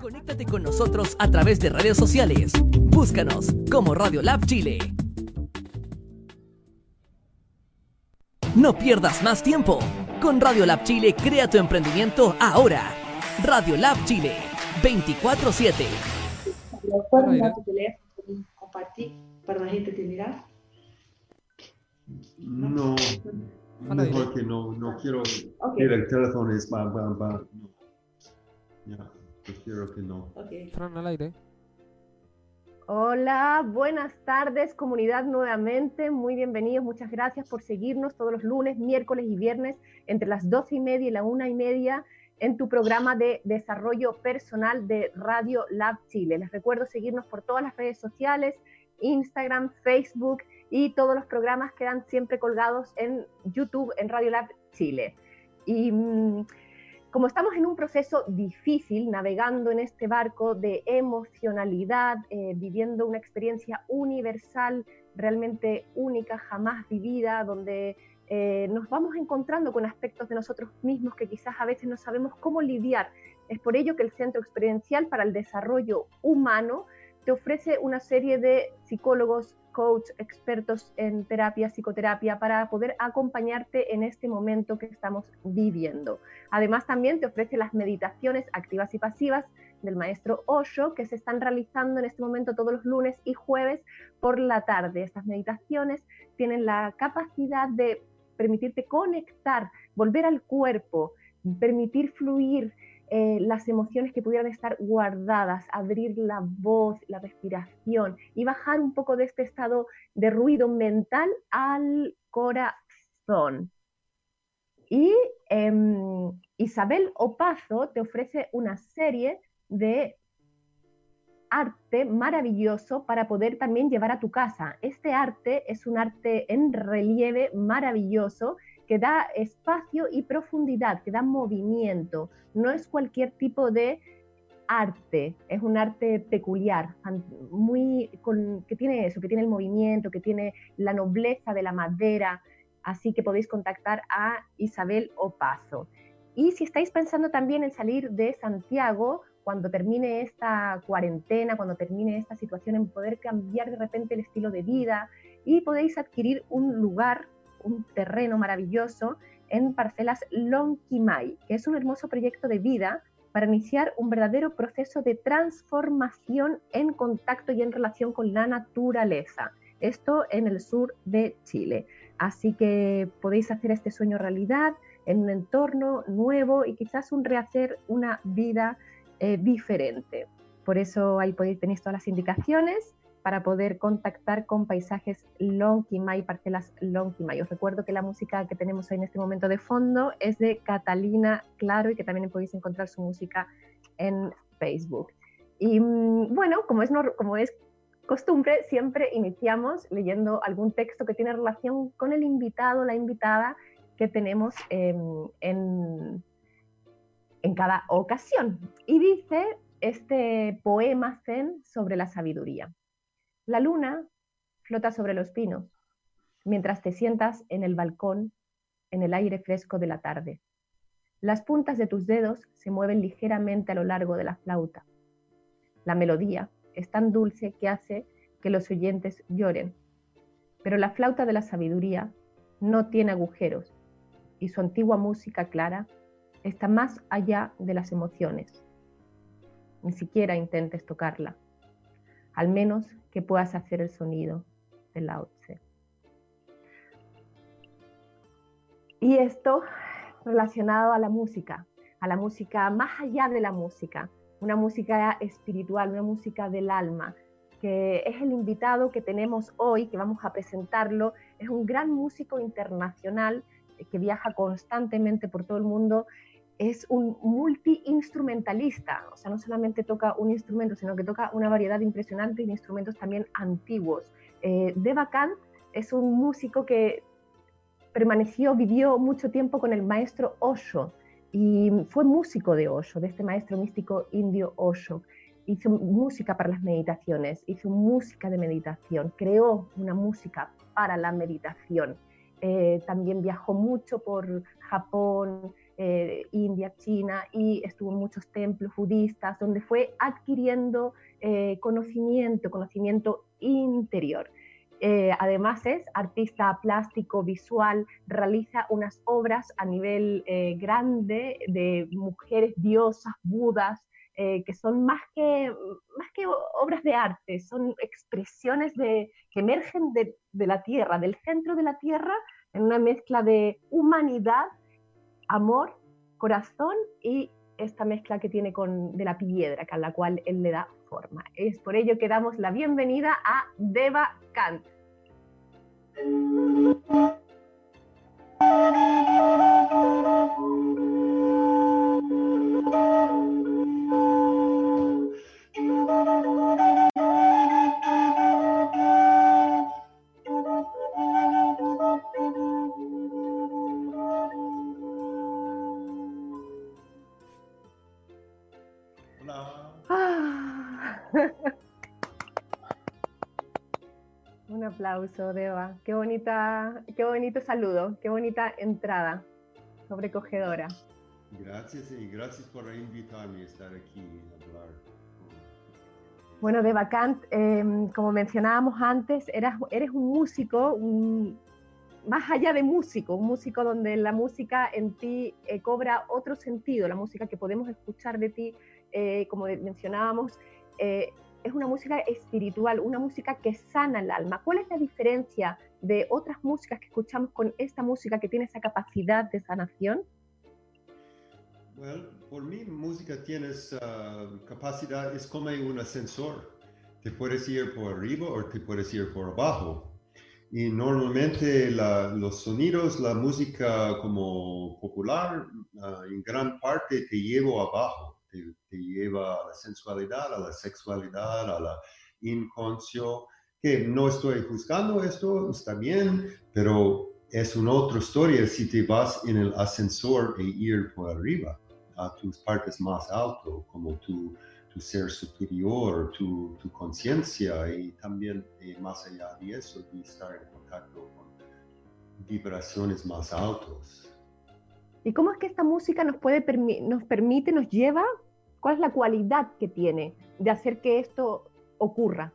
Conéctate con nosotros a través de redes sociales. Búscanos como Radio Lab Chile. No pierdas más tiempo. Con Radio Lab Chile crea tu emprendimiento ahora. Radio Lab Chile 24/7. compartir para la gente te mirar? No, mejor que no, no quiero okay. el teléfono es. No. Ya, prefiero que no. Okay. Fran al aire. Hola, buenas tardes comunidad nuevamente, muy bienvenidos, muchas gracias por seguirnos todos los lunes, miércoles y viernes entre las doce y media y la una y media en tu programa de desarrollo personal de Radio Lab Chile. Les recuerdo seguirnos por todas las redes sociales, Instagram, Facebook y todos los programas quedan siempre colgados en YouTube, en Radio Lab Chile. Y mm, como estamos en un proceso difícil, navegando en este barco de emocionalidad, eh, viviendo una experiencia universal, realmente única, jamás vivida, donde eh, nos vamos encontrando con aspectos de nosotros mismos que quizás a veces no sabemos cómo lidiar. Es por ello que el Centro Experiencial para el Desarrollo Humano te ofrece una serie de psicólogos, coach, expertos en terapia, psicoterapia, para poder acompañarte en este momento que estamos viviendo. Además, también te ofrece las meditaciones activas y pasivas del maestro Osho, que se están realizando en este momento todos los lunes y jueves por la tarde. Estas meditaciones tienen la capacidad de permitirte conectar, volver al cuerpo, permitir fluir eh, las emociones que pudieran estar guardadas, abrir la voz, la respiración y bajar un poco de este estado de ruido mental al corazón. Y em, Isabel Opazo te ofrece una serie de arte maravilloso para poder también llevar a tu casa. Este arte es un arte en relieve maravilloso que da espacio y profundidad, que da movimiento. No es cualquier tipo de arte, es un arte peculiar, muy que tiene eso, que tiene el movimiento, que tiene la nobleza de la madera, así que podéis contactar a Isabel Opaso. Y si estáis pensando también en salir de Santiago, cuando termine esta cuarentena, cuando termine esta situación, en poder cambiar de repente el estilo de vida y podéis adquirir un lugar un terreno maravilloso en parcelas Lonquimay, que es un hermoso proyecto de vida para iniciar un verdadero proceso de transformación en contacto y en relación con la naturaleza. Esto en el sur de Chile. Así que podéis hacer este sueño realidad en un entorno nuevo y quizás un rehacer una vida eh, diferente. Por eso ahí podéis, tenéis todas las indicaciones para poder contactar con paisajes Lonquimay, parcelas Lonquimay. Os recuerdo que la música que tenemos ahí en este momento de fondo es de Catalina Claro y que también podéis encontrar su música en Facebook. Y mm, bueno, como es, costumbre, siempre iniciamos leyendo algún texto que tiene relación con el invitado, la invitada que tenemos en, en cada ocasión. Y dice este poema zen sobre la sabiduría. La luna flota sobre los pinos, mientras te sientas en el balcón en el aire fresco de la tarde. Las puntas de tus dedos se mueven ligeramente a lo largo de la flauta. La melodía es tan dulce que hace que los oyentes lloren. Pero la flauta de la sabiduría no tiene agujeros y su antigua música clara está más allá de las emociones. Ni siquiera intentes tocarla. Al menos que puedas hacer el sonido del Lao Y esto relacionado a la música, a la música más allá de la música, una música espiritual, una música del alma, que es el invitado que tenemos hoy, que vamos a presentarlo. Es un gran músico internacional que viaja constantemente por todo el mundo es un multi-instrumentalista, o sea, no solamente toca un instrumento, sino que toca una variedad impresionante de instrumentos también antiguos. Eh, Kant es un músico que permaneció, vivió mucho tiempo con el maestro Osho y fue músico de Osho, de este maestro místico indio Osho. Hizo música para las meditaciones, hizo música de meditación, creó una música para la meditación. Eh, también viajó mucho por Japón, eh, India, China, y estuvo en muchos templos budistas, donde fue adquiriendo eh, conocimiento, conocimiento interior. Eh, además es artista plástico, visual, realiza unas obras a nivel grande de mujeres diosas, budas, que son más que, más que obras de arte, son expresiones de, que emergen de, de la tierra, del centro de la tierra, en una mezcla de humanidad, amor, corazón y esta mezcla que tiene con, de la piedra, a la cual él le da forma. Es por ello que damos la bienvenida a Deva Kant. Aplauso, Deva. Qué bonita, qué bonito saludo, qué bonita entrada, sobrecogedora. Gracias y gracias por invitarme a estar aquí a hablar. Bueno, Deva Kant, em, como mencionábamos antes, eras, eres un músico, más allá de músico, un músico donde la música en ti eh, cobra otro sentido, la música que podemos escuchar de ti, eh, como mencionábamos, eh, es una música espiritual, una música que sana el alma. ¿Cuál es la diferencia de otras músicas que escuchamos con esta música que tiene esa capacidad de sanación? Bueno, por mí música tiene esa capacidad, es como un ascensor. Te puedes ir por arriba o te puedes ir por abajo. Y normalmente los sonidos, la música como popular, ah, en gran parte te llevo abajo te, lleva a la sensualidad, a la sexualidad, a la inconscio, que no estoy juzgando esto, está bien, pero es una otra historia si te vas en el ascensor e ir por arriba a tus partes más altas, como tu, tu ser superior, tu, tu conciencia y también eh, más allá de eso, de estar en contacto con vibraciones más altas. ¿Y cómo es que esta música nos, puede nos permite, nos lleva? ¿Cuál es la cualidad que tiene de hacer que esto ocurra?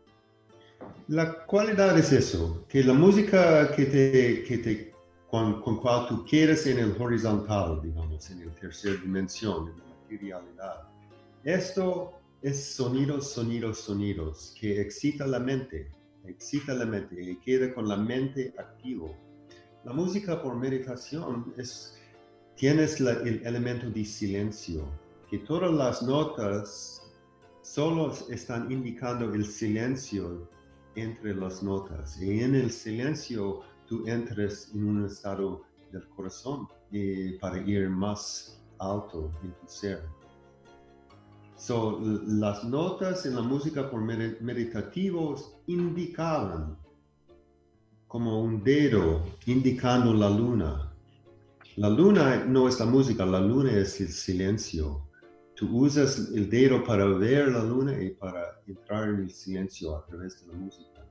La cualidad es eso, que la música que te, que te con, con cual tú quieres en el horizontal, digamos, en la tercera dimensión, en la materialidad, esto es sonidos, sonidos, sonidos, que excita la mente, excita la mente y queda con la mente activo. La música por meditación es tienes el elemento de silencio, que todas las notas solo están indicando el silencio entre las notas. Y en el silencio tú entres en un estado del corazón y para ir más alto en tu ser. So, las notas en la música por meditativos indicaban como un dedo indicando la luna la luna no es la música, la luna es el silencio. Tú usas el dedo para ver la luna y para entrar en el silencio a través de la música.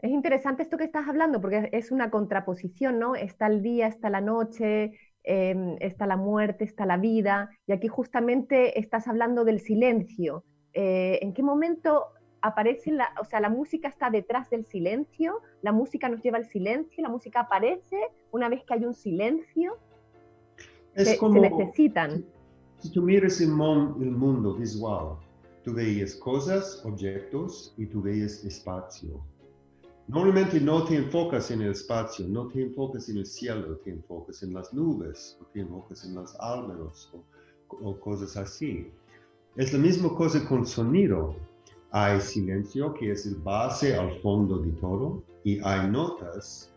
Es interesante esto que estás hablando porque es una contraposición, ¿no? Está el día, está la noche, em, está la muerte, está la vida, y aquí justamente estás hablando del silencio. Eh, ¿En qué momento aparece, la, o sea, la música está detrás del silencio, la música nos lleva al silencio, la música aparece una vez que hay un silencio. Se, necesitan. Si, tú miras el, el mundo visual, tú veías cosas, objetos y tú veías espacio. Normalmente no te enfocas en el espacio, no te enfocas en el cielo, te enfocas en las nubes, o te enfocas en los árboles o, o cosas así. Es la misma cosa con sonido hay silencio que es el base al fondo de todo y hay notas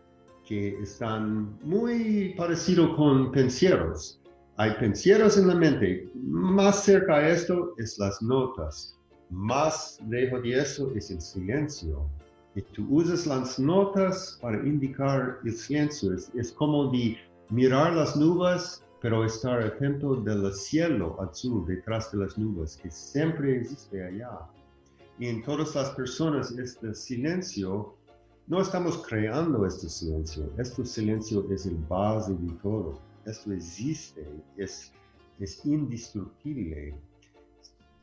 que están muy parecido con pensieros. Hay pensieros en la mente. Más cerca a esto es las notas. Más lejos de eso es el silencio. Y tú usas las notas para indicar el silencio. Es, es como de mirar las nubes, pero estar atento del cielo azul detrás de las nubes, que siempre existe allá y en todas las personas este silencio, no estamos creando este silencio, este silencio es el base de todo. esto existe, es, es indestructible.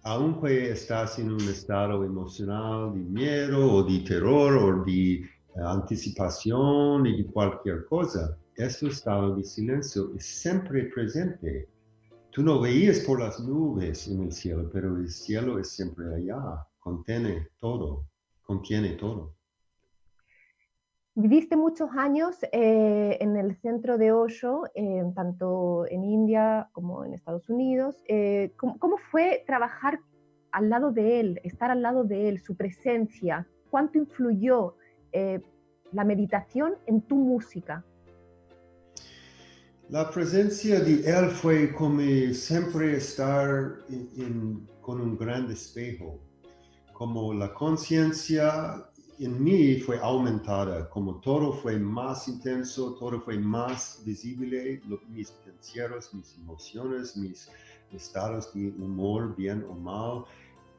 Aunque estás en un estado emocional de miedo o de terror o de eh, anticipación y de cualquier cosa, este estado de silencio es siempre presente. Tú no veías por las nubes en el cielo, pero el cielo es siempre allá, contiene todo, contiene todo. Viviste muchos años eh, en el centro de Osho, eh, tanto en India como en Estados Unidos. Eh, ¿cómo, fue trabajar al lado de él, estar al lado de él, su presencia? ¿Cuánto influyó la meditación en tu música? La presencia de él fue como siempre estar con un gran espejo, como la conciencia en mí fue aumentada, como todo fue más intenso, todo fue más visible, mis pensamientos, mis emociones, mis estados de humor, bien o mal,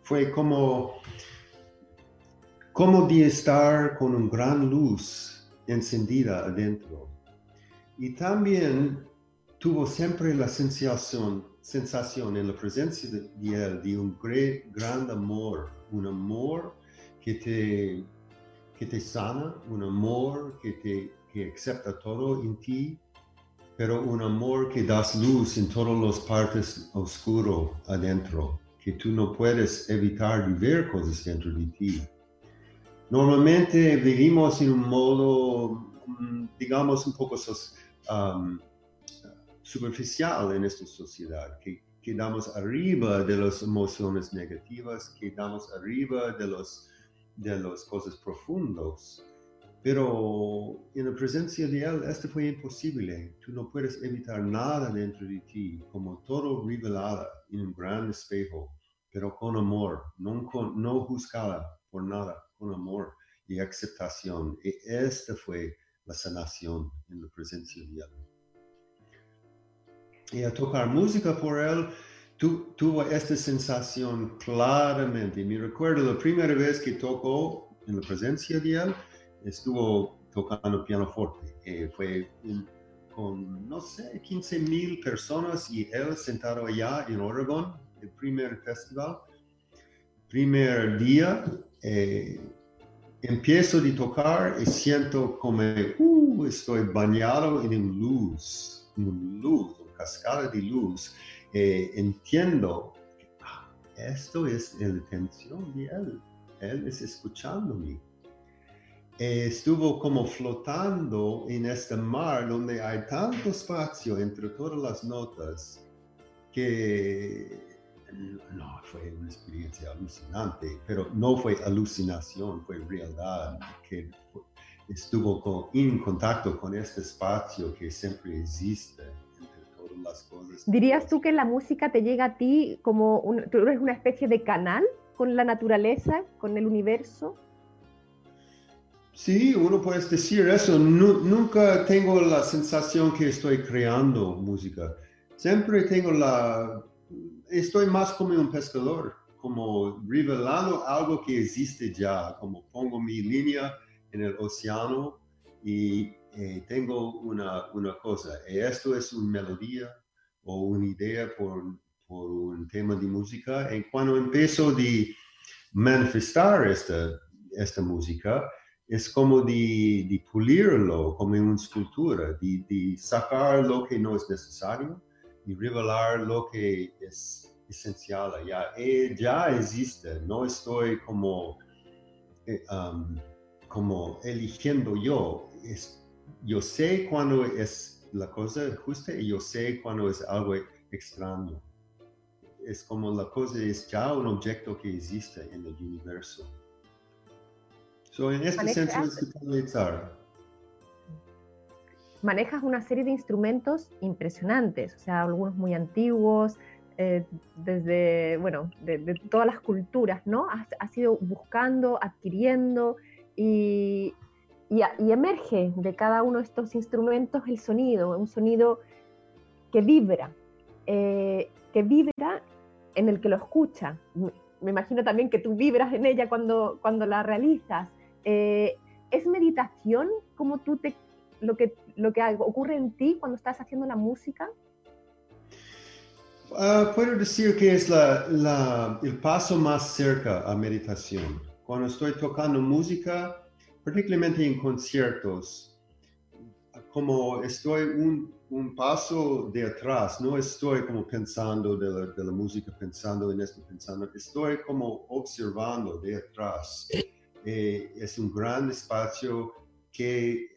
fue como, como de estar con una gran luz encendida adentro. Y también tuvo siempre la sensación, sensación en la presencia de, él de un gran amor, un amor que te que te sana, un amor que te que acepta todo en ti, pero un amor que das luz en todas las partes oscuro adentro, que tú no puedes evitar de ver cosas dentro de ti. Normalmente vivimos en un modo, mm, digamos, un poco um, superficial en esta sociedad, que quedamos arriba de las emociones negativas, quedamos arriba de los de las cosas profundas. Pero en la presencia de Él, esto fue imposible. Tú no puedes evitar nada dentro de ti, como todo revelado en un gran espejo, pero con amor, no, con, no juzgada por nada, con amor y aceptación. Y esta fue la sanación en la presencia de Él. Y a tocar música por Él, tu, tuvo esta sensación claramente. Me recuerdo la primera vez que tocó en la presencia de él, estuvo tocando pianoforte. Eh, fue con, no sé, 15 mil personas y él sentado allá en Oregon, el primer festival. Primer día, eh, empiezo a tocar y siento como, uh, estoy bañado en luz, en luz, una cascada de luz eh, entiendo que ah, esto es la intención de Él. Él es escuchándome. Eh, estuvo como flotando en este mar donde hay tanto espacio entre todas las notas que no fue una experiencia alucinante, pero no fue alucinación, fue realidad, que estuvo en contacto con este espacio que siempre existe las cosas. ¿Dirías tú que la música te llega a ti como tú eres una especie de canal con la naturaleza, con el universo? Sí, uno puede decir eso. nunca tengo la sensación que estoy creando música. Siempre tengo la... Estoy más como un pescador, como revelando algo que existe ya, como pongo mi línea en el océano y eh, tengo una, una cosa, esto es una melodía o una idea por, por un tema de música, y cuando empiezo de manifestar esta, esta música, es como de, de pulirlo como una escultura, de, sacar lo que no es necesario y revelar lo que es esencial ya. Eh, ya existe, no estoy como, eh, um, como eligiendo yo. Yo sé cuando es la cosa justa y yo sé cuando es algo extraño. Es como la cosa es ya un objeto que existe en el universo. So, en este sentido Manejas una serie de instrumentos impresionantes, o sea, algunos muy antiguos, eh, desde, bueno, de, todas las culturas, ¿no? Has, has ido buscando, adquiriendo y y, emerge de cada uno de estos instrumentos el sonido, un sonido que vibra, eh, que vibra en el que lo escucha. Me imagino también que tú vibras en ella cuando, cuando la realizas. Eh, ¿Es meditación como tú te lo que, lo que ocurre en ti cuando estás haciendo la música? Ah, puedo decir que es la, el paso más cerca a meditación. Cuando estoy tocando música, particularmente en conciertos, como estoy un, paso de atrás, no estoy como pensando de la, de la, música, pensando en esto, pensando, estoy como observando de atrás. Eh, es un gran espacio que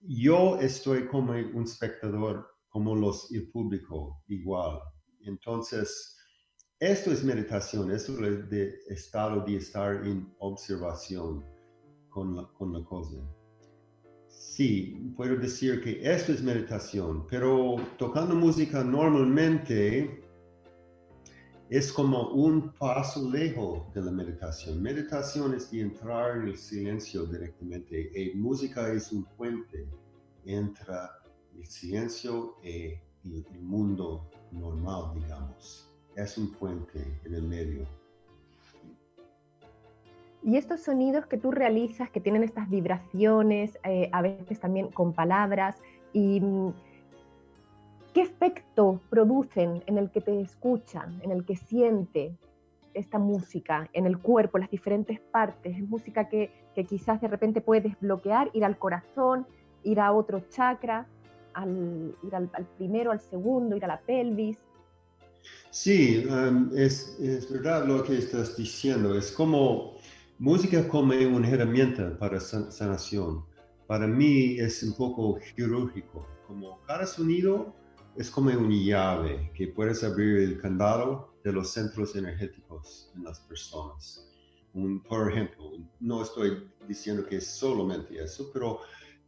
yo estoy como un espectador, como los, el público igual. Entonces, esto es meditación, esto es de estado de estar en observación con la, con la cosa. Sí, puedo decir que esto es meditación, pero tocando música normalmente es como un paso lejos de la meditación. Meditación es de entrar en el silencio directamente y música es un puente entre el silencio y el mundo normal, digamos. Es un puente en el medio. Y estos sonidos que tú realizas, que tienen estas vibraciones, eh, a veces también con palabras, mm, ¿qué efecto producen en el que te escuchan, en el que siente esta música, en el cuerpo, las diferentes partes? Es música que, quizás de repente puede desbloquear, ir al corazón, ir a otro chakra al, ir al, primero, al segundo, ir a la pelvis. Sí, um, es, es, verdad lo que estás diciendo. Es como música como una herramienta para sanación. Para mí es un poco quirúrgico. Como cada sonido es como una llave que puedes abrir el candado de los centros energéticos en las personas. Un, por ejemplo, no estoy diciendo que es solamente eso, pero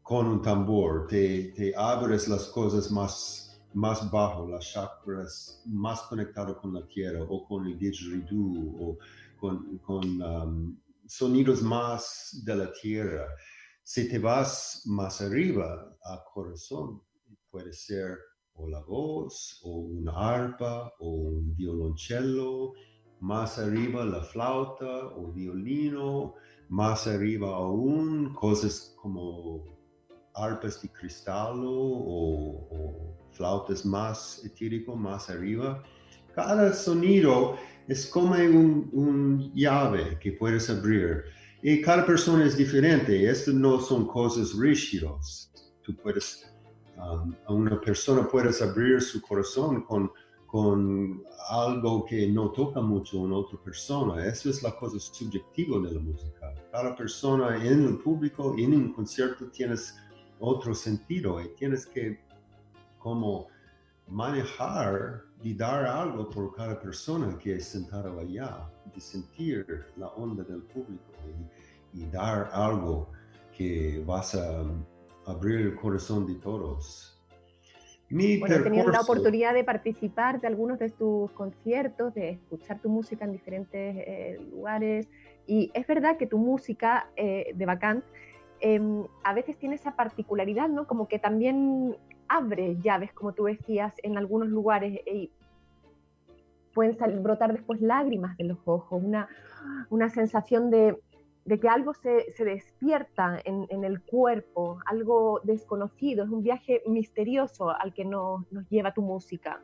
con un tambor, te, te abres las cosas más, más bajo, las chakras más conectado con la tierra o con el didgeridoo o con, con um, sonidos más de la tierra. Si te vas más arriba al corazón, puede ser o la voz, o una arpa, o un violoncello, más arriba la flauta o violino, más arriba aún cosas como arpas de cristal o, flautas más etírico, más arriba. Cada sonido es como un, llave que puedes abrir. Y cada persona es diferente. Esto no son cosas rígidas. Tú puedes, um, a una persona puedes abrir su corazón con, con algo que no toca mucho a otra persona. Eso es la cosa subjetiva de la música. Cada persona en el público, en un concierto, tienes otro sentido y tienes que como manejar y dar algo por cada persona que es sentada allá, de sentir la onda del público y, dar algo que vas a abrir el corazón de todos. Mi bueno, he tenido la oportunidad de participar de algunos de tus conciertos, de escuchar tu música en diferentes eh, lugares y es verdad que tu música eh, de Bacant Em, a veces tiene esa particularidad, ¿no? Como que también abre llaves, como tú decías, en algunos lugares y pueden brotar después lágrimas de los ojos, una, una sensación de, de, que algo se, se despierta en, en, el cuerpo, algo desconocido, es un viaje misterioso al que nos, nos lleva tu música.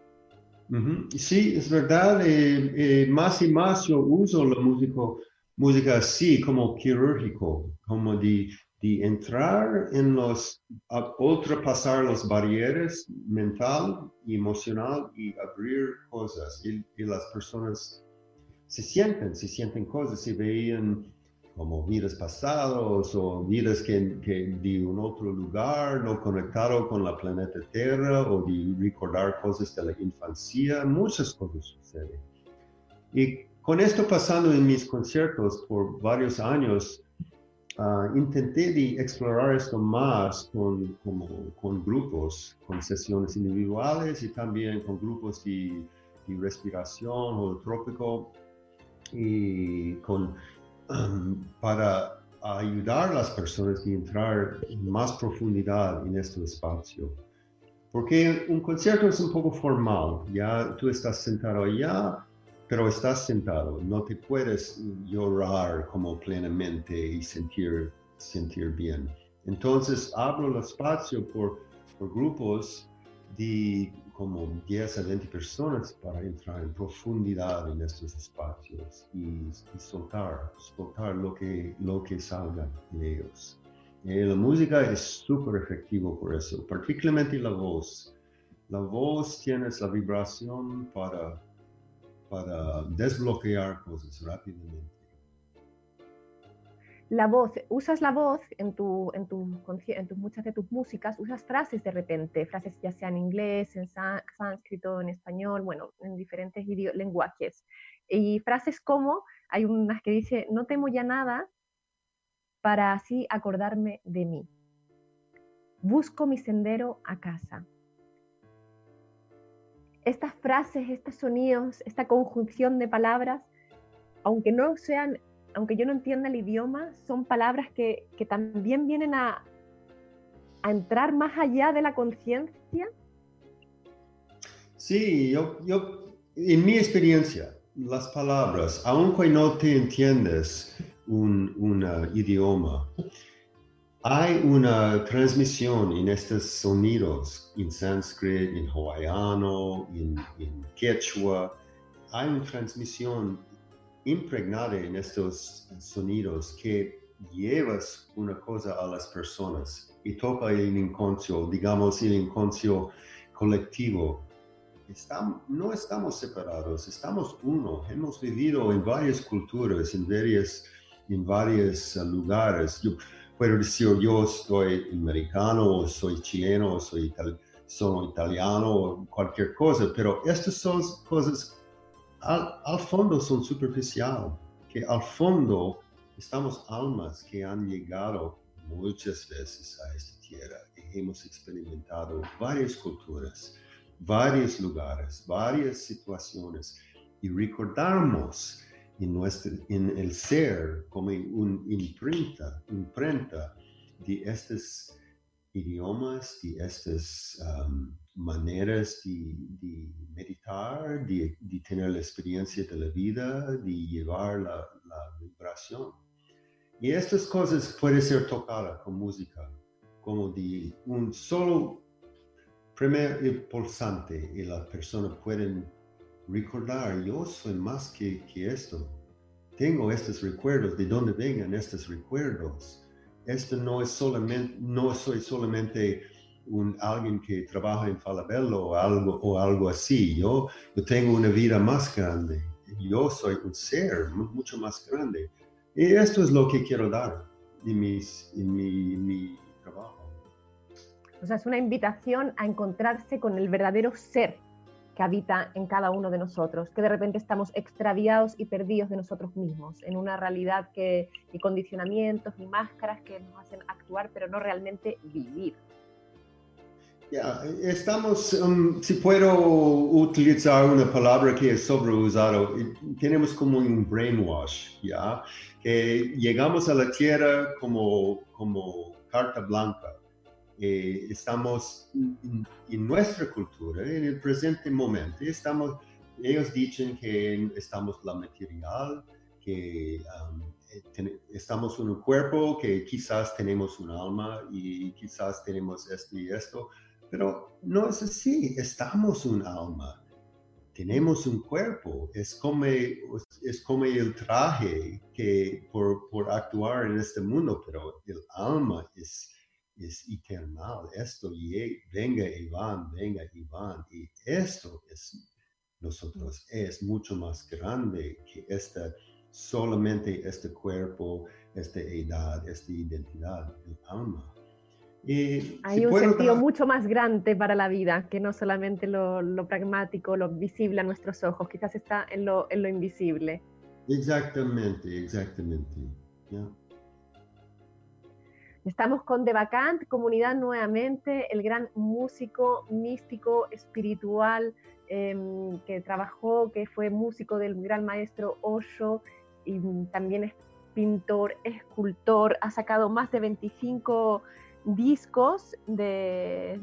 Sí, es verdad, eh, eh, más y más yo uso la música, música así, como quirúrgico, como de de entrar en los, ultrapasar las barreras mental y emocional y abrir cosas. Y, las personas se sienten, se sienten cosas, se veían como vidas pasadas o vidas que, que de un otro lugar, no conectado con la planeta Tierra o de recordar cosas de la infancia, muchas cosas suceden. Y con esto pasando en mis conciertos por varios años, Ah, intenté de explorar esto más con, con grupos, con sesiones individuales y también con grupos de, de respiración holotrópico y con, um, para ayudar a las personas a entrar en más profundidad en este espacio. Porque un concierto es un poco formal, ya tú estás sentado allá, pero estás sentado, no te puedes llorar como plenamente y sentir, sentir bien. Entonces abro el espacio por, por grupos de como 10 a 20 personas para entrar en profundidad en estos espacios y, soltar, soltar lo que, lo que salga de ellos. Eh, la música es súper efectivo por eso, particularmente la voz. La voz tiene la vibración para, para desbloquear cosas rápidamente la voz, usas la voz en, tu, en, en muchas de tus músicas, usas frases de repente, frases ya sea en inglés, en sánscrito, en español, bueno, en diferentes lenguajes. Y frases como, hay unas que dice, no temo ya nada para así acordarme de mí. Busco mi sendero a casa. Estas frases, estos sonidos, esta conjunción de palabras, aunque no sean aunque yo no entienda el idioma, son palabras que, también vienen a, entrar más allá de la conciencia. Sí, yo, en mi experiencia, las palabras, aunque no te entiendes un, idioma, hay una transmisión en estos sonidos, en sánscrito, en hawaiano, en, quechua, hay una transmisión impregnada en estos sonidos que llevas una cosa a las personas y toca el inconscio, digamos el inconscio colectivo. no estamos separados, estamos uno. Hemos vivido en varias culturas, en, varias, en varios uh, lugares. Puedo decir, yo soy americano, soy chileno, soy, soy italiano, cualquier cosa, pero estas son cosas al, fondo son superficial, que al fondo estamos almas que han llegado muchas veces a esta tierra y hemos experimentado varias culturas, varios lugares, varias situaciones y recordamos en, nuestro, en el ser como un imprenta, imprenta de estos idiomas, de estas um, maneras de, meditar, de, tener la experiencia de la vida, de llevar la, vibración. Y estas cosas pueden ser tocadas con música, como de un solo primer pulsante y la persona puede recordar, yo soy más que, que esto. Tengo estos recuerdos, de dónde vengan estos recuerdos. Esto no es solamente, no soy solamente un, alguien que trabaja en Falabella o algo, o algo así. Yo, yo tengo una vida más grande. Yo soy un ser mucho más grande. Y esto es lo que quiero dar en, mis, en mi, mi trabajo. O sea, es una invitación a encontrarse con el verdadero ser que habita en cada uno de nosotros, que de repente estamos extraviados y perdidos de nosotros mismos, en una realidad que, y condicionamientos y máscaras que nos hacen actuar, pero no realmente vivir. Ya, estamos, um, si puedo utilizar una palabra que es sobreusada, tenemos como un brainwash, ¿ya? Que llegamos a la Tierra como, como carta blanca. Eh, estamos en, nuestra cultura, en el presente momento, estamos, ellos dicen que estamos la material, que um, eh, estamos en un cuerpo, que quizás tenemos un alma y quizás tenemos esto y esto, pero no es así, estamos un alma, tenemos un cuerpo, es como, es como el traje que por, por actuar en este mundo, pero el alma es, es eternal, esto y venga y van, venga y van, y esto es nosotros, es mucho más grande que esta, solamente este cuerpo, esta edad, esta identidad, el alma. Hay un sentido mucho más grande para la vida que no solamente lo, pragmático, lo visible a nuestros ojos, quizás está en lo, en lo invisible. Exactamente, exactamente. Estamos con De Vacant, comunidad nuevamente, el gran músico místico, espiritual, em, que trabajó, que fue músico del gran maestro Osho y también es pintor, escultor, ha sacado más de 25 discos de,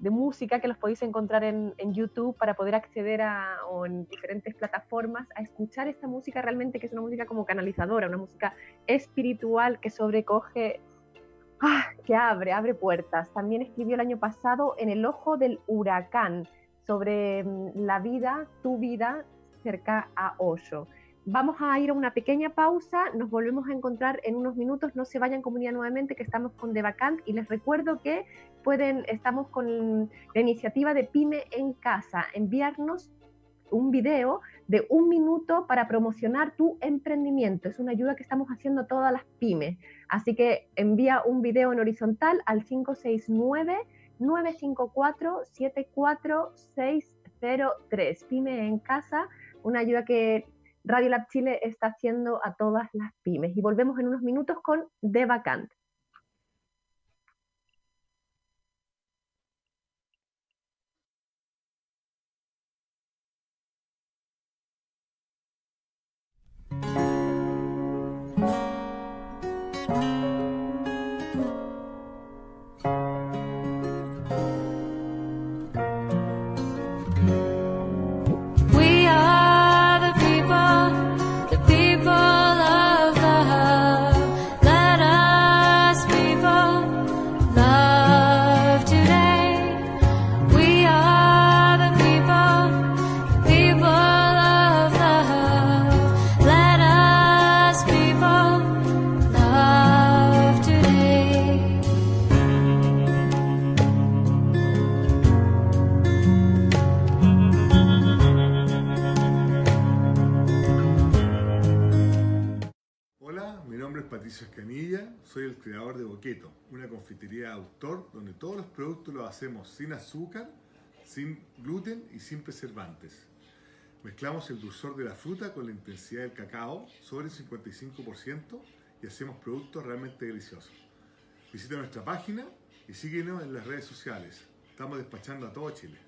música que los podéis encontrar en, YouTube para poder acceder a, o en diferentes plataformas a escuchar esta música realmente que es una música como canalizadora, una música espiritual que sobrecoge ah, que abre, abre puertas. También escribió el año pasado En el ojo del huracán sobre mm, la vida, tu vida cerca a Osho. Vamos a ir a una pequeña pausa, nos volvemos a encontrar en unos minutos, no se vayan comunidad nuevamente que estamos con Devacant y les recuerdo que pueden, estamos con la iniciativa de Pyme en Casa, enviarnos un video de un minuto para promocionar tu emprendimiento. Es una ayuda que estamos haciendo todas las pymes. Así que envía un video en horizontal al 569-954-74603. Pyme en casa, una ayuda que Radio Lab Chile está haciendo a todas las pymes. Y volvemos en unos minutos con The Vacant. Lo hacemos sin azúcar, sin gluten y sin preservantes. Mezclamos el dulzor de la fruta con la intensidad del cacao sobre el 55% y hacemos productos realmente deliciosos. Visita nuestra página y síguenos en las redes sociales. Estamos despachando a todo Chile.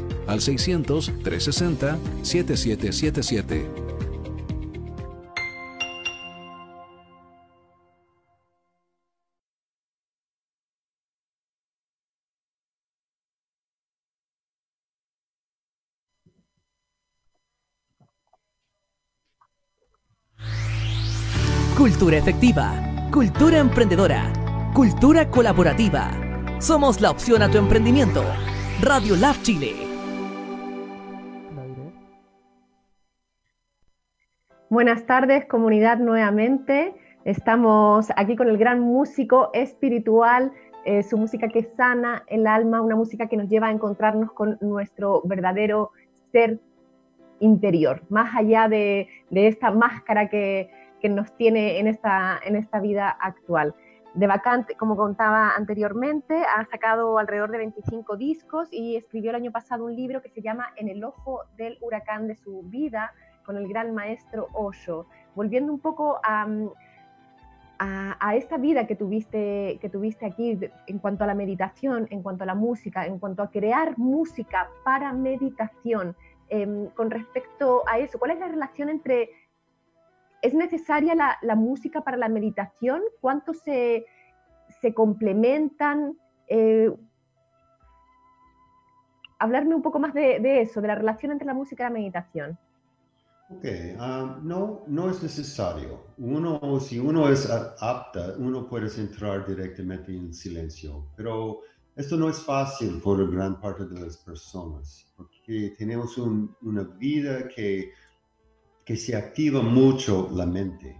al 600-360-7777. Cultura efectiva, cultura emprendedora, cultura colaborativa. Somos la opción a tu emprendimiento. Radio Lab Chile Buenas tardes, comunidad, nuevamente. Estamos aquí con el gran músico espiritual, eh, su música que sana el alma, una música que nos lleva a encontrarnos con nuestro verdadero ser interior, más allá de, esta máscara que, nos tiene en esta, en esta vida actual. De Vacante, como contaba anteriormente, ha sacado alrededor de 25 discos y escribió el año pasado un libro que se llama En el ojo del huracán de su vida, con el gran maestro Osho, volviendo un poco a, a, esta vida que tuviste, que tuviste aquí en cuanto a la meditación, en cuanto a la música, en cuanto a crear música para meditación. Em, con respecto a eso, ¿cuál es la relación entre... ¿Es necesaria la, música para la meditación? ¿Cuánto se, se complementan? Eh, hablarme un poco más de, de, eso, de la relación entre la música y la meditación. Ok, um, no, no es necesario. Uno, si uno es apta, uno puede entrar directamente en silencio, pero esto no es fácil por gran parte de las personas, porque que tenemos una vida que, que se activa mucho la mente.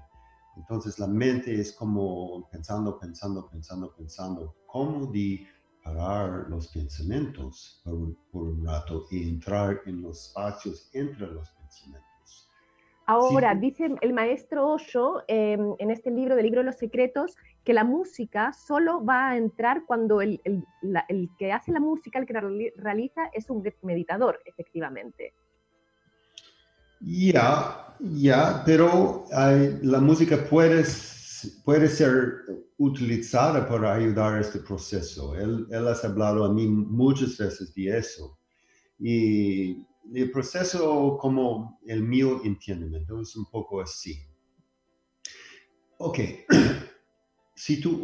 Entonces la mente es como pensando, pensando, pensando, pensando. ¿Cómo de parar los pensamientos por un, por un rato y entrar en los espacios entre los pensamientos? Ahora, dice el maestro Osho em, en este libro, del libro de los secretos, que la música solo va a entrar cuando el, que hace la música, el que la realiza, es un meditador, efectivamente. Ya, ya, pero la música puede, puede ser utilizada para ayudar a este proceso. Él, él ha hablado a mí muchas veces de eso. Y el proceso como el mío entendimiento es un poco así. Ok, si tú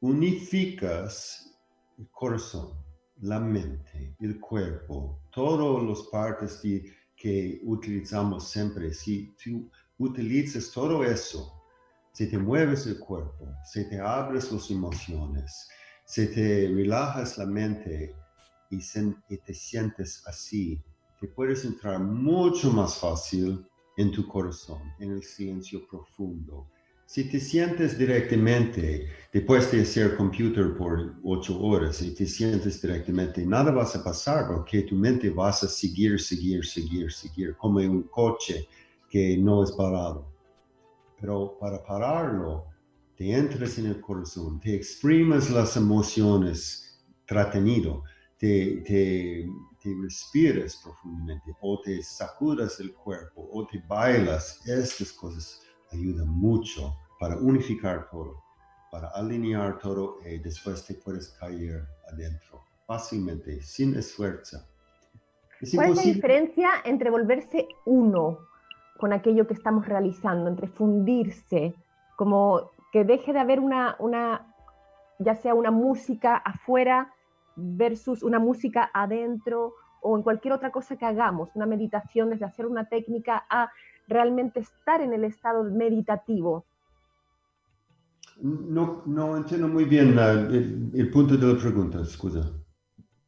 unificas el corazón, la mente, el cuerpo, todas las partes que utilizamos siempre, si tú utilizas todo eso, si te mueves el cuerpo, si te abres las emociones, si te relajas la mente y, y te sientes así, que puedes entrar mucho más fácil en tu corazón, en el silencio profundo. Si te sientes directamente, después de hacer computer por ocho horas y te sientes directamente, nada vas a pasar porque tu mente vas a seguir, seguir, seguir, seguir, como un coche que no es parado. Pero para pararlo, te entras en el corazón, te exprimes las emociones tratenido, te, te te respiras profundamente o te sacudas el cuerpo o te bailas, estas cosas ayudan mucho para unificar todo, para alinear todo y después te puedes caer adentro fácilmente, sin esfuerzo. ¿Cuál es la diferencia entre volverse uno con aquello que estamos realizando, entre fundirse, como que deje de haber una, una ya sea una música afuera versus una música adentro o en cualquier otra cosa que hagamos, una meditación, desde hacer una técnica a realmente estar en el estado meditativo. No, no entiendo muy bien el, punto de la pregunta, excusa.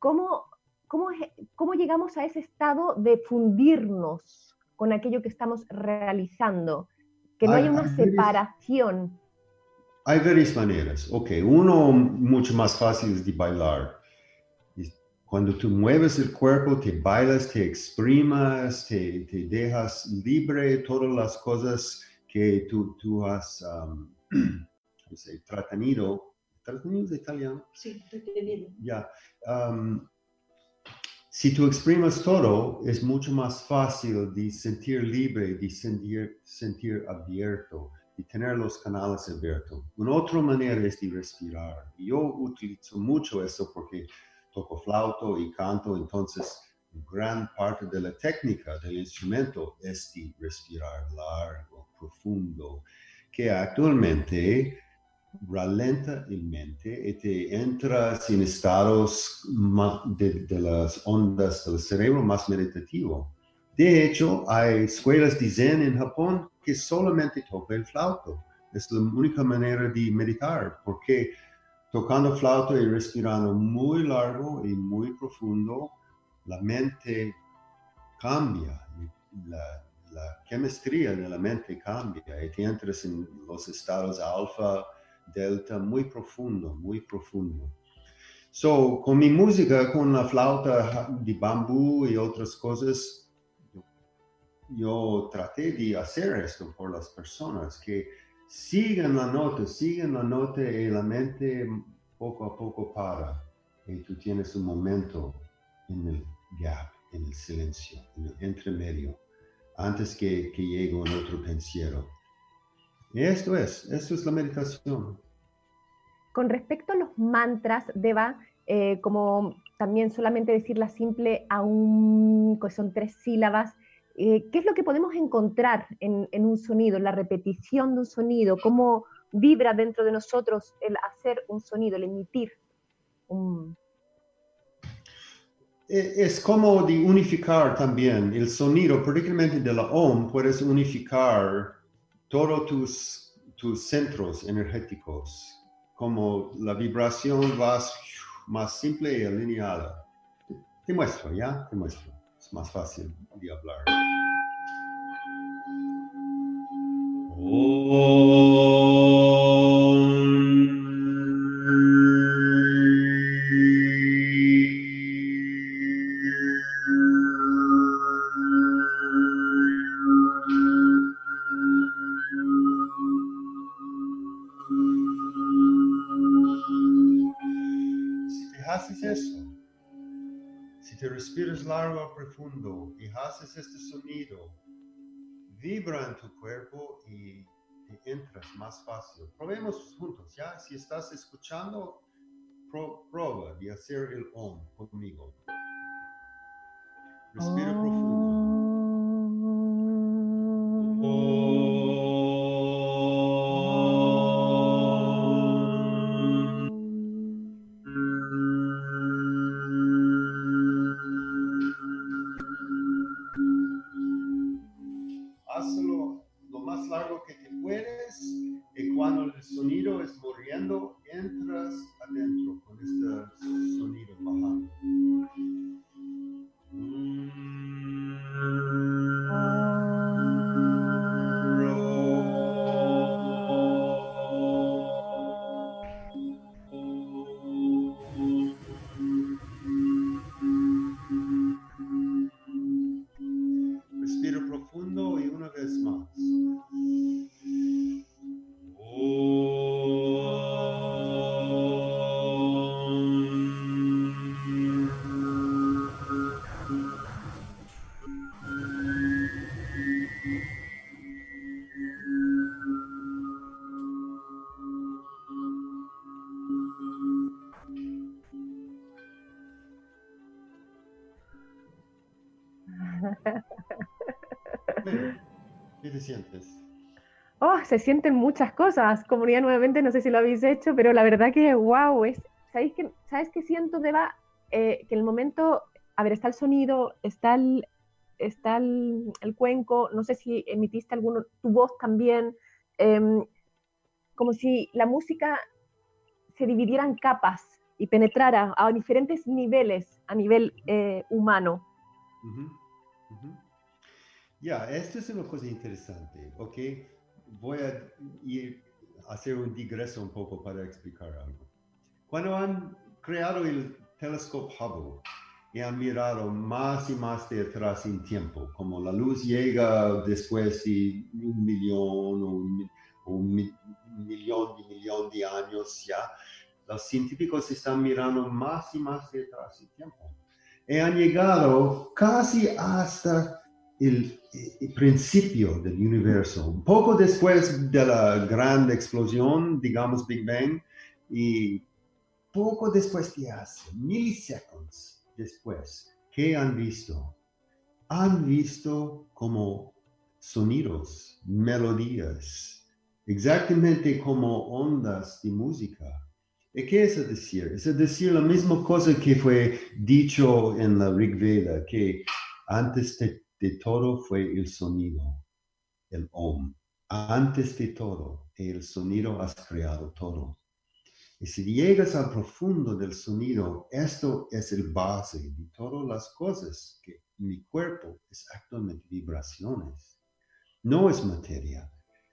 ¿Cómo, cómo, ¿Cómo llegamos a ese estado de fundirnos con aquello que estamos realizando? Que no hay, una separación. hay varias maneras. Ok, uno mucho más fácil es de bailar. Cuando tú mueves el cuerpo, te bailas, te exprimas, te, te dejas libre todas las cosas que tú, tú has um, tratado. ¿Tratado de italiano? Sí, tratado. Ya. Um, si tú exprimas todo, es mucho más fácil de sentir libre, de sentir, sentir abierto, de tener los canales abiertos. Una otra manera es de respirar. Yo utilizo mucho eso porque toco flauto y canto, entonces gran parte de la técnica del instrumento es de respirar largo, profundo, que actualmente ralenta el mente y te entras en estados de, de, las ondas del cerebro más meditativo. De hecho, hay escuelas de Zen en Japón que solamente tocan el flauto. Es la única manera de meditar, porque tocando flauta y respirando muy largo y muy profundo, la mente cambia, la, la chemistría de la mente cambia y te entras en los estados alfa, delta, muy profundo, muy profundo. So, con mi música, con la flauta de bambú y otras cosas, yo traté de hacer esto por las personas que siguen la nota, siguen la nota y la mente poco a poco para y tú tienes un momento en el gap, en el silencio, en el entremedio, antes que, que llegue un otro pensiero. Y esto es, esto es la meditación. Con respecto a los mantras, Deva, eh, como también solamente decir la simple aún, que son tres sílabas, eh, ¿qué es lo que podemos encontrar en, un sonido, la repetición de un sonido? ¿Cómo vibra dentro de nosotros el hacer un sonido, el emitir un... E, es como de unificar también el sonido, particularmente de la OM, puedes unificar todos tus, tus centros energéticos, como la vibración va más simple y alineada. Te muestro, ¿ya? Te muestro. Más fácil de hablar. Si profundo y haces este sonido, vibra en tu cuerpo y te entras más fácil. Probemos juntos, ¿ya? Si estás escuchando, pro- prueba de hacer el OM conmigo. Respira profundo. Profundo y Se sienten muchas cosas. Comunidad nuevamente, no sé si lo habéis hecho, pero la verdad que wow, es, ¿sabéis qué, ¿sabes qué siento, Deba? Eh, que el momento, a ver, está el sonido, está el, está el, cuenco, no sé si emitiste alguno, tu voz también, em, como si la música se dividiera en capas y penetrara a diferentes niveles a nivel eh, humano. Ya, esto es una cosa interesante, ¿ok? Voy a ir hacer un digreso un poco para explicar algo. Cuando han creado el telescopio Hubble y han mirado más y más de atrás en tiempo, como la luz llega después de un millón o un, un mi- millón de millón de años ya, los científicos están mirando más y más de atrás en tiempo y han llegado casi hasta el principio del universo, un poco después de la gran explosión, digamos Big Bang, y poco después de hace, milisegundos después, ¿qué han visto? Han visto como sonidos, melodías, exactamente como ondas de música. ¿Y qué es decir? Es decir la misma cosa que fue dicho en la Rig Veda, que antes de, de todo fue el sonido, el Om. Antes de todo, el sonido has creado todo. Y si llegas al profundo del sonido, esto es el base de todas las cosas que mi cuerpo es actualmente vibraciones. No es materia.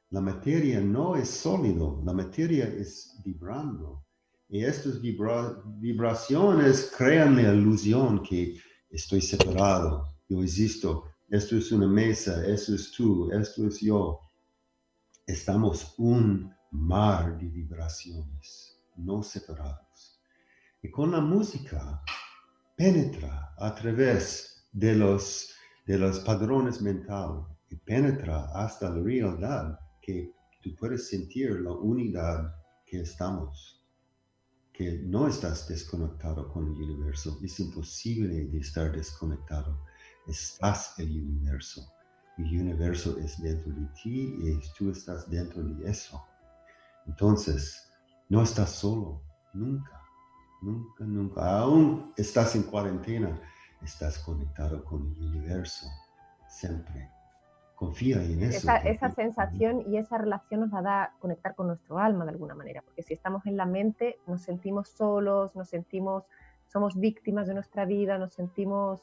La materia no es sólido, la materia es vibrando. Y estas vibra- vibraciones crean la ilusión que estoy separado, yo existo, esto es una mesa, esto es tú, esto es yo. Estamos un mar de vibraciones, no separados. Y con la música penetra a través de los, de los padrones mentales y penetra hasta la realidad que tú puedes sentir la unidad que estamos que no estás desconectado con el universo. Es imposible de estar desconectado. Estás el universo. El universo es dentro de ti y tú estás dentro de eso. Entonces, no estás solo, nunca, nunca, nunca. Aún estás en cuarentena, estás conectado con el universo, siempre. Confía en eso. Esa, esa sensación y esa relación nos la da conectar con nuestro alma de alguna manera, porque si estamos en la mente nos sentimos solos, nos sentimos, somos víctimas de nuestra vida, nos sentimos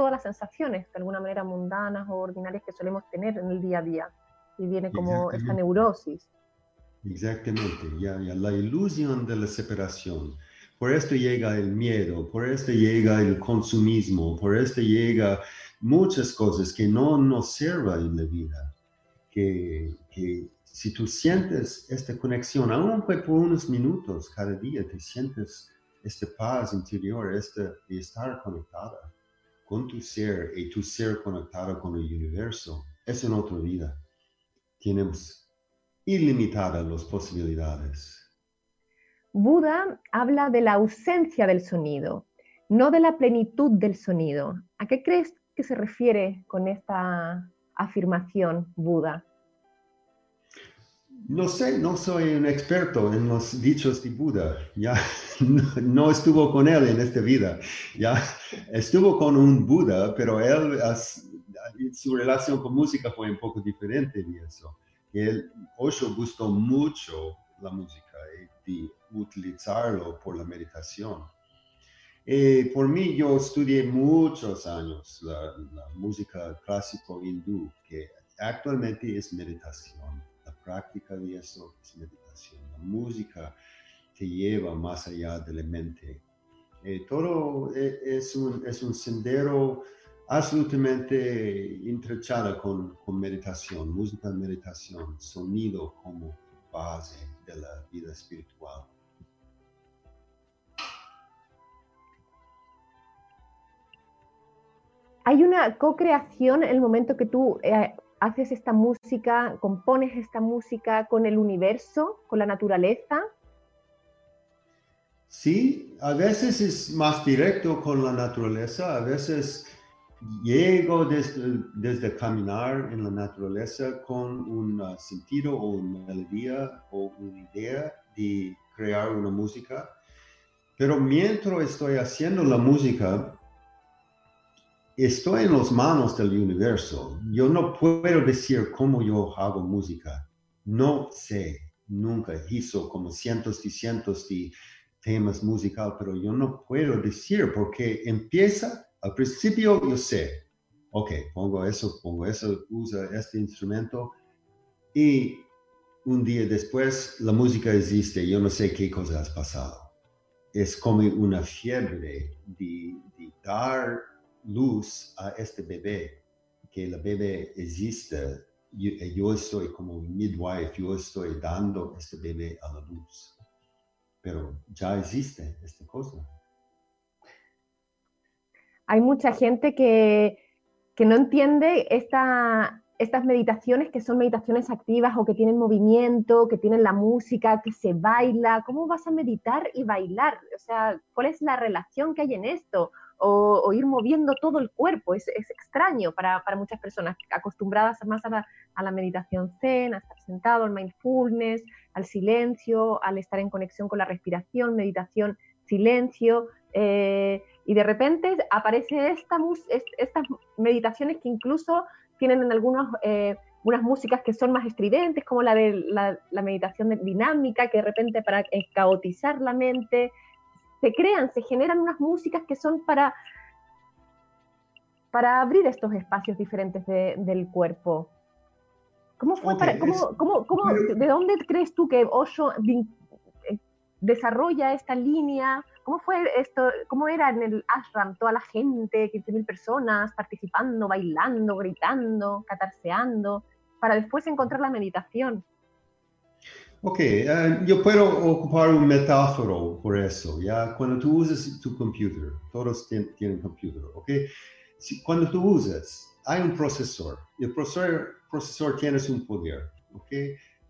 todas las sensaciones, de alguna manera mundanas o ordinarias que solemos tener en el día a día. Y viene como esta neurosis. Exactamente, ya, ya, la ilusión de la separación. Por esto llega el miedo, por esto llega el consumismo, por esto llega muchas cosas que no nos sirven en la vida. Que, que si tú sientes esta conexión, aunque por unos minutos cada día, te sientes esta paz interior, este de estar conectada con tu ser y tu ser conectado con el universo, es en otra vida. Tenemos ilimitadas las posibilidades. Buda habla de la ausencia del sonido, no de la plenitud del sonido. ¿A qué crees que se refiere con esta afirmación Buda? No sé, no soy un experto en los dichos de Buda, ya no, estuvo con él en esta vida, ya estuvo con un Buda, pero él, su relación con música fue un poco diferente de eso. Él, Osho gustó mucho la música y utilizarlo por la meditación. Eh, por mí, yo estudié muchos años la, la música clásico hindú, que actualmente es meditación práctica de eso es meditación. La música te lleva más allá de la mente. Eh, todo eh, es un, es un sendero absolutamente entrechado con, con meditación, música meditación, sonido como base de la vida espiritual. Hay una co-creación en el momento que tú eh, haces esta música, compones esta música con el universo, con la naturaleza? Sí, a veces es más directo con la naturaleza, a veces llego desde, caminar en la naturaleza con un sentido o una melodía o una idea de crear una música. Pero mientras estoy haciendo la música, estoy en las manos del universo. Yo no puedo decir cómo yo hago música. No sé. Nunca hizo como cientos y cientos de temas musicales, pero yo no puedo decir porque empieza, al principio yo sé, ok, pongo eso, pongo eso, usa este instrumento y un día después la música existe, yo no sé qué cosa ha pasado. Es como una fiebre de, de dar luz a este bebé, que el bebé existe, yo, yo estoy como midwife, yo estoy dando este bebé a la luz. Pero ya existe esta cosa. Hay mucha gente que, que no entiende esta, estas meditaciones que son meditaciones activas o que tienen movimiento, que tienen la música, que se baila. ¿Cómo vas a meditar y bailar? O sea, ¿cuál es la relación que hay en esto? O, ir moviendo todo el cuerpo. Es, extraño para, muchas personas acostumbradas más a la, meditación zen, a estar sentado, al mindfulness, al silencio, al estar en conexión con la respiración, meditación, silencio. Eh, y de repente aparece esta, estas meditaciones que incluso tienen en algunos... Eh, músicas que son más estridentes, como la de la, la meditación dinámica, que de repente para caotizar la mente, se crean, se generan unas músicas que son para, para abrir estos espacios diferentes del cuerpo. ¿Cómo fue para, cómo, cómo, ¿De dónde crees tú que Osho eh, desarrolla esta línea? ¿Cómo fue esto? ¿Cómo era en el ashram toda la gente, 15.000 personas participando, bailando, gritando, catarseando, para después encontrar la meditación? Ok, eh, yo puedo ocupar un metáforo por eso, ¿ya? Cuando tú usas tu computer, todos tienen, computer, ¿ok? Si, cuando tú usas, hay un procesor, el procesor, procesor tiene un poder, ¿ok?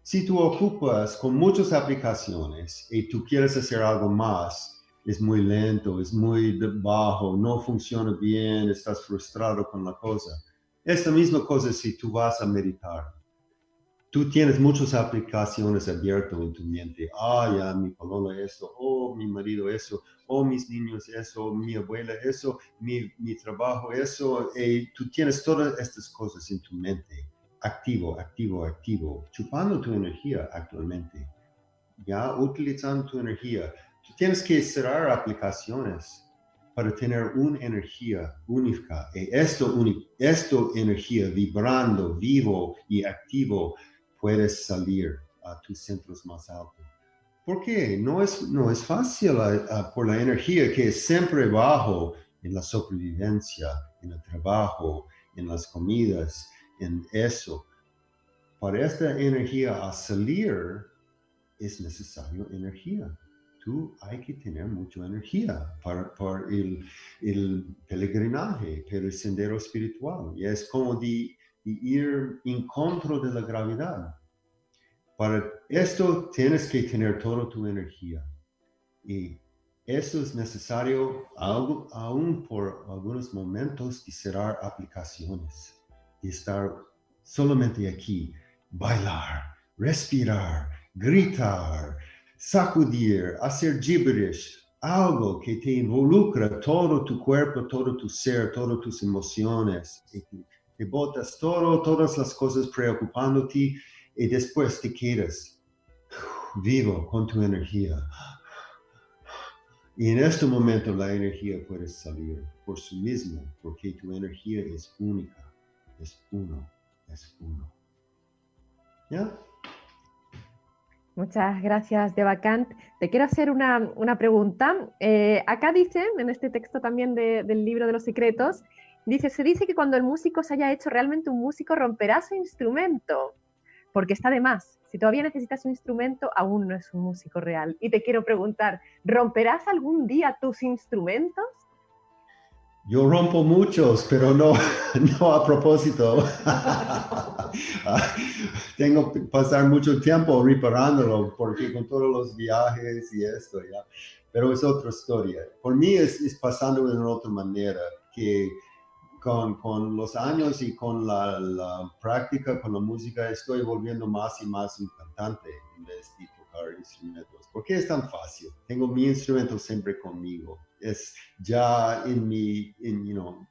Si tú ocupas con muchas aplicaciones y tú quieres hacer algo más, es muy lento, es muy bajo, no funciona bien, estás frustrado con la cosa. Es la misma cosa si tú vas a meditar tú tienes muchas aplicaciones abiertas en tu mente. Ah, ya, mi paloma eso, oh, mi marido eso, oh, mis niños eso, mi abuela eso, mi, mi trabajo eso. Y tú tienes todas estas cosas en tu mente, activo, activo, activo, chupando tu energía actualmente. Ya, utilizando tu energía. Tú tienes que cerrar aplicaciones para tener una energía única. Y esto, esto energía vibrando, vivo y activo, puedes salir a tus centros más altos. ¿Por qué? No es, no es fácil por la energía que es siempre bajo en la supervivencia, en el trabajo, en las comidas, en eso. Para esta energía a salir es necesario energía. Tú hay que tener mucha energía para, el, el, peregrinaje, para el sendero espiritual. Y es como de, de ir en contra de la gravedad. Para esto tienes que tener toda tu energía. Y eso es necesario aún por algunos momentos de cerrar aplicaciones, de estar solamente aquí, bailar, respirar, gritar, sacudir, hacer gibberish, algo que te involucra todo tu cuerpo, todo tu ser, todas tus emociones, y te botas todo, todas las cosas preocupándote y después te quedas vivo con tu energía. Y en este momento la energía puede salir por sí mismo, porque tu energía es única, es uno, es uno. ¿Ya? Muchas gracias, Devacant. Te quiero hacer una, pregunta. Eh, acá dice, en este texto también del libro de los secretos, dice, se dice que cuando el músico se haya hecho realmente un músico romperá su instrumento porque está de más. Si todavía necesitas un instrumento, aún no es un músico real. Y te quiero preguntar, ¿romperás algún día tus instrumentos? Yo rompo muchos, pero no, no a propósito. Tengo que pasar mucho tiempo reparándolo, porque con todos los viajes y esto, ya. Pero es otra historia. Por mí es, es pasando de una otra manera, que con, con, los años y con la, la, práctica, con la música, estoy volviendo más y más importante en vez de tocar instrumentos. porque es tan fácil? Tengo mi instrumento siempre conmigo. Es ya en mi, en, you know,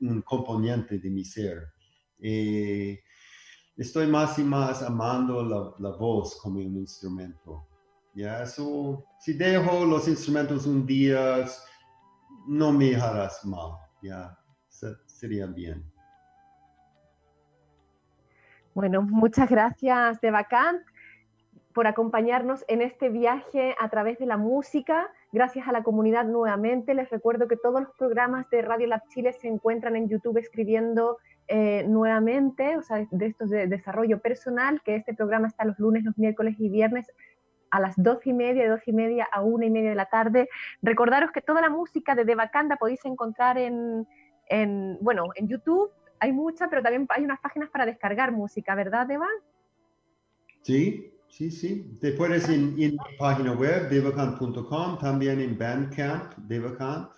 un componente de mi ser. Eh, estoy más y más amando la, la, voz como un instrumento. Ya, eso, si dejo los instrumentos un día, no me harás mal. Ya, sería bien. Bueno, muchas gracias, Devacant, por acompañarnos en este viaje a través de la música. Gracias a la comunidad nuevamente. Les recuerdo que todos los programas de Radio Lab Chile se encuentran en YouTube escribiendo eh, nuevamente, o sea, de estos de desarrollo personal, que este programa está los lunes, los miércoles y viernes a las dos y media, de dos y media a una y media de la tarde. Recordaros que toda la música de Devacanda podéis encontrar en, en, bueno, en YouTube hay mucha, pero también hay unas páginas para descargar música, ¿verdad, Eva? Sí, sí, sí. Te puedes en, en mi página web, devacant.com, también en Bandcamp, Devacant.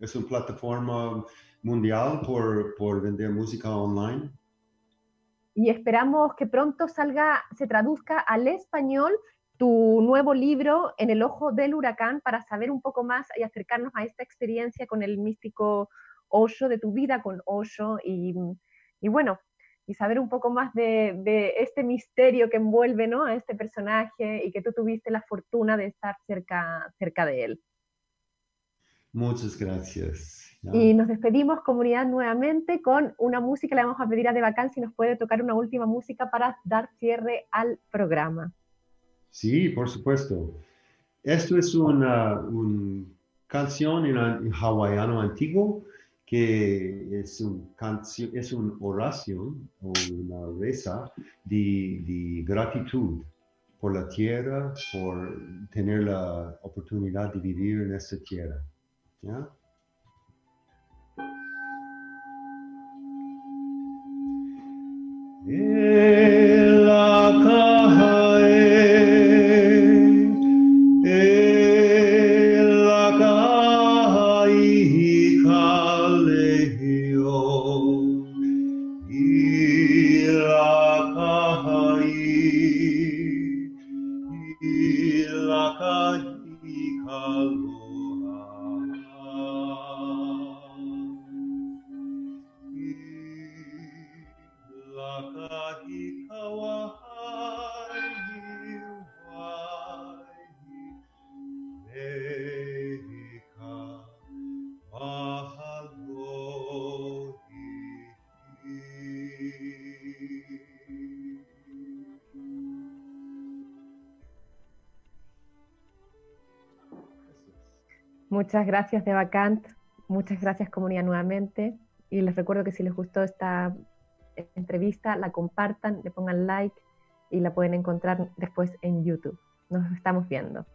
Es una plataforma mundial por, por vender música online. Y esperamos que pronto salga, se traduzca al español tu nuevo libro En el ojo del huracán para saber un poco más y acercarnos a esta experiencia con el místico Osho, de tu vida con Osho y, bueno, y saber un poco más de, este misterio que envuelve ¿no? a este personaje y que tú tuviste la fortuna de estar cerca, cerca de él. Muchas gracias. Y nos despedimos, comunidad, nuevamente con una música. Le vamos a pedir a De si nos puede tocar una última música para dar cierre al programa. Sí, por supuesto. Esto es una, canción en, en hawaiano antiguo que es, un es una oración o una reza de, gratitud por la tierra, por tener la oportunidad de vivir en esta tierra. ¿ya? Eh. Muchas gracias de Vacant, muchas gracias comunidad nuevamente y les recuerdo que si les gustó esta entrevista, la compartan, le pongan like y la pueden encontrar después en YouTube. Nos estamos viendo.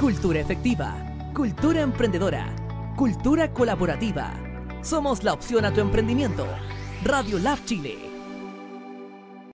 Cultura efectiva, cultura emprendedora, cultura colaborativa. Somos la opción a tu emprendimiento. Radio Lab Chile